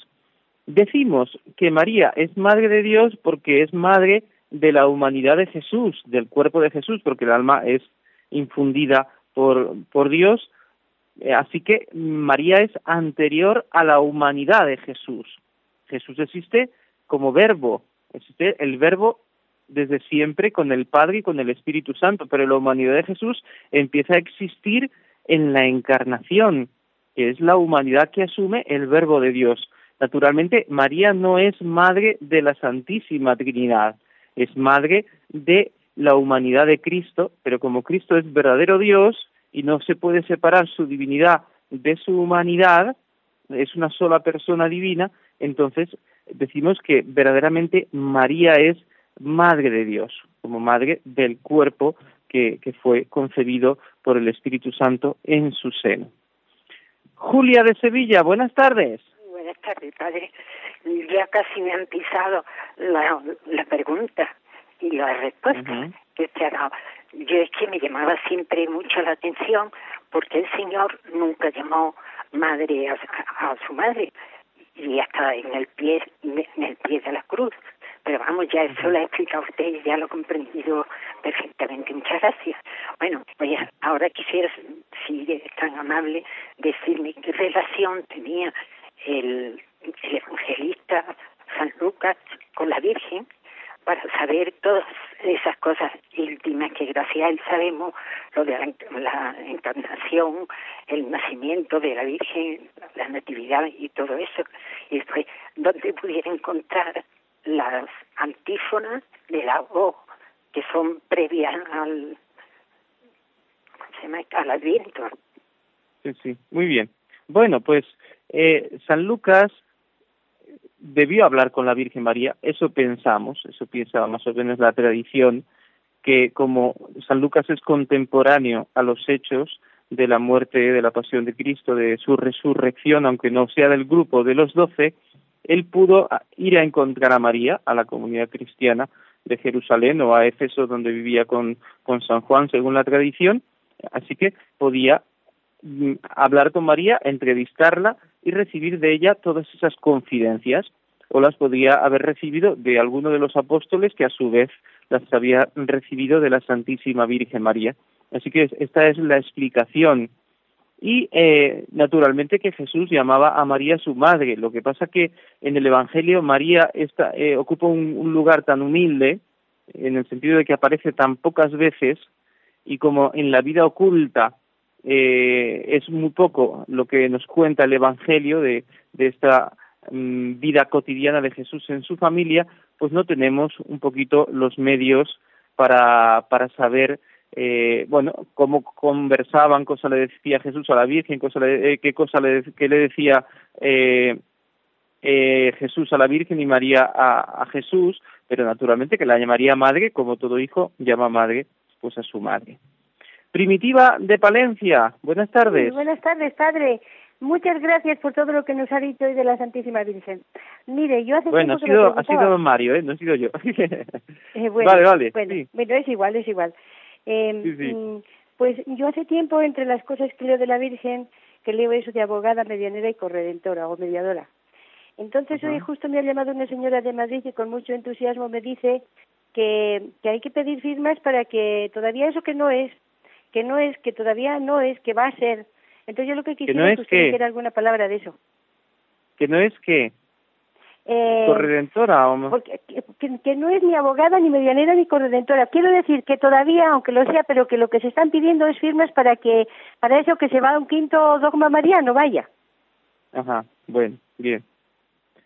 Decimos que María es madre de Dios porque es madre de la humanidad de Jesús, del cuerpo de Jesús, porque el alma es infundida por, por Dios. Eh, Así que María es anterior a la humanidad de Jesús. Jesús existe como verbo, existe el verbo desde siempre con el Padre y con el Espíritu Santo, pero la humanidad de Jesús empieza a existir en la encarnación, que es la humanidad que asume el verbo de Dios. Naturalmente, María no es madre de la Santísima Trinidad, es madre de la humanidad de Cristo, pero como Cristo es verdadero Dios y no se puede separar su divinidad de su humanidad, es una sola persona divina, entonces decimos que verdaderamente María es madre de Dios, como madre del cuerpo que, que fue concebido por el Espíritu Santo en su seno. Julia de Sevilla, buenas tardes. Buenas tardes, padre. Ya casi me han pisado la, la pregunta y la respuesta que usted ha dado. Yo es que me llamaba siempre mucho la atención porque el Señor nunca llamó madre a, a- su madre y hasta en el pie en el pie de la cruz pero vamos, ya eso lo ha explicado usted y ya lo he comprendido perfectamente. Muchas gracias. Bueno, pues ahora quisiera, si es tan amable, decirme qué relación tenía el, el evangelista San Lucas con la Virgen para saber todas esas cosas íntimas que gracias a él sabemos, lo de la, encarnación, el nacimiento de la Virgen, la natividad y todo eso, y después donde pudiera encontrar las antífonas de la voz que son previas al, al Adviento. Sí, sí, muy bien. Bueno, pues eh, San Lucas debió hablar con la Virgen María, eso pensamos, eso piensa más o menos la tradición, que como San Lucas es contemporáneo a los hechos de la muerte, de la pasión de Cristo, de su resurrección, aunque no sea del grupo de los doce, él pudo ir a encontrar a María, a la comunidad cristiana de Jerusalén o a Éfeso, donde vivía con, con San Juan, según la tradición, así que podía hablar con María, entrevistarla y recibir de ella todas esas confidencias o las podría haber recibido de alguno de los apóstoles que a su vez las había recibido de la Santísima Virgen María. Así que esta es la explicación. Y eh, naturalmente que Jesús llamaba a María su madre. Lo que pasa que en el Evangelio María está, eh, ocupa un, lugar tan humilde, en el sentido de que aparece tan pocas veces, y como en la vida oculta eh, es muy poco lo que nos cuenta el Evangelio de, de esta Mm, vida cotidiana de Jesús en su familia, pues no tenemos un poquito los medios para, para saber eh, bueno, cómo conversaban, cosa le decía Jesús a la Virgen, cosa eh, qué cosa le, qué le decía eh, eh, Jesús a la Virgen y María a, a, Jesús, pero naturalmente que la llamaría madre, como todo hijo llama madre pues a su madre. Primitiva de Palencia, buenas tardes. buenas tardes, padre. Muchas gracias por todo lo que nos ha dicho hoy de la Santísima Virgen. Mire, yo hace bueno, tiempo ha sido, ha sido don Mario, ¿eh? No he sido yo. eh, bueno, vale, vale. Bueno, sí. bueno, es igual, es igual. Eh, sí, sí. mm, Pues yo hace tiempo, entre las cosas que leo de la Virgen, que leo eso de abogada, medianera y corredentora o mediadora. Entonces Ajá. hoy justo me ha llamado una señora de Madrid que con mucho entusiasmo me dice que, que hay que pedir firmas para que todavía eso que no es, que no es, que todavía no es, que va a ser. Entonces yo lo que quisiera no es que usted que- dijera alguna palabra de eso. Que no es que Eh, corredentora o porque, que, que no es ni abogada, ni medianera, ni corredentora. Quiero decir que todavía, aunque lo sea, pero que lo que se están pidiendo es firmas para que, para eso que se va a un quinto dogma mariano, vaya. Ajá, bueno, bien.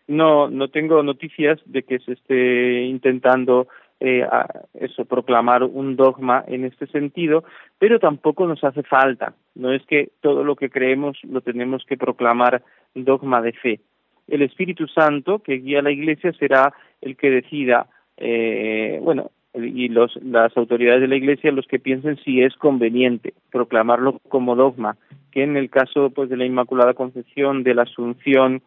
No, no tengo noticias de que se esté intentando eh, a- eso proclamar un dogma en este sentido, pero tampoco nos hace falta. No es que todo lo que creemos lo tenemos que proclamar dogma de fe. El Espíritu Santo que guía la Iglesia será el que decida, eh, bueno, y los, las autoridades de la Iglesia los que piensen si es conveniente proclamarlo como dogma, que en el caso pues de la Inmaculada Concepción, de la Asunción,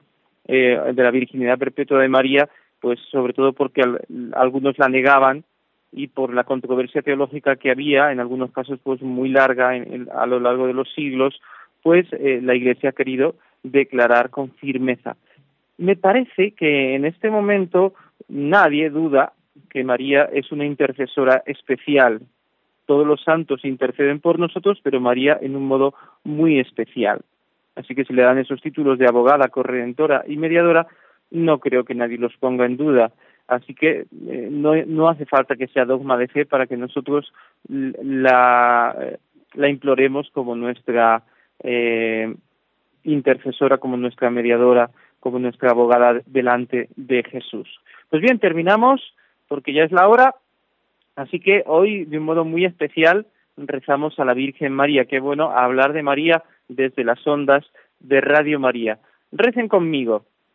eh, de la Virginidad Perpetua de María, pues sobre todo porque al- algunos la negaban y por la controversia teológica que había, en algunos casos pues muy larga en- a lo largo de los siglos, pues eh, la Iglesia ha querido declarar con firmeza. Me parece que en este momento nadie duda que María es una intercesora especial. Todos los santos interceden por nosotros, pero María en un modo muy especial. Así que si le dan esos títulos de abogada, corredentora y mediadora, no creo que nadie los ponga en duda. Así que eh, no, no hace falta que sea dogma de fe para que nosotros la, la imploremos como nuestra eh, intercesora, como nuestra mediadora, como nuestra abogada delante de Jesús. Pues bien, terminamos porque ya es la hora, así que hoy de un modo muy especial rezamos a la Virgen María. Qué bueno hablar de María desde las ondas de Radio María. Recen conmigo.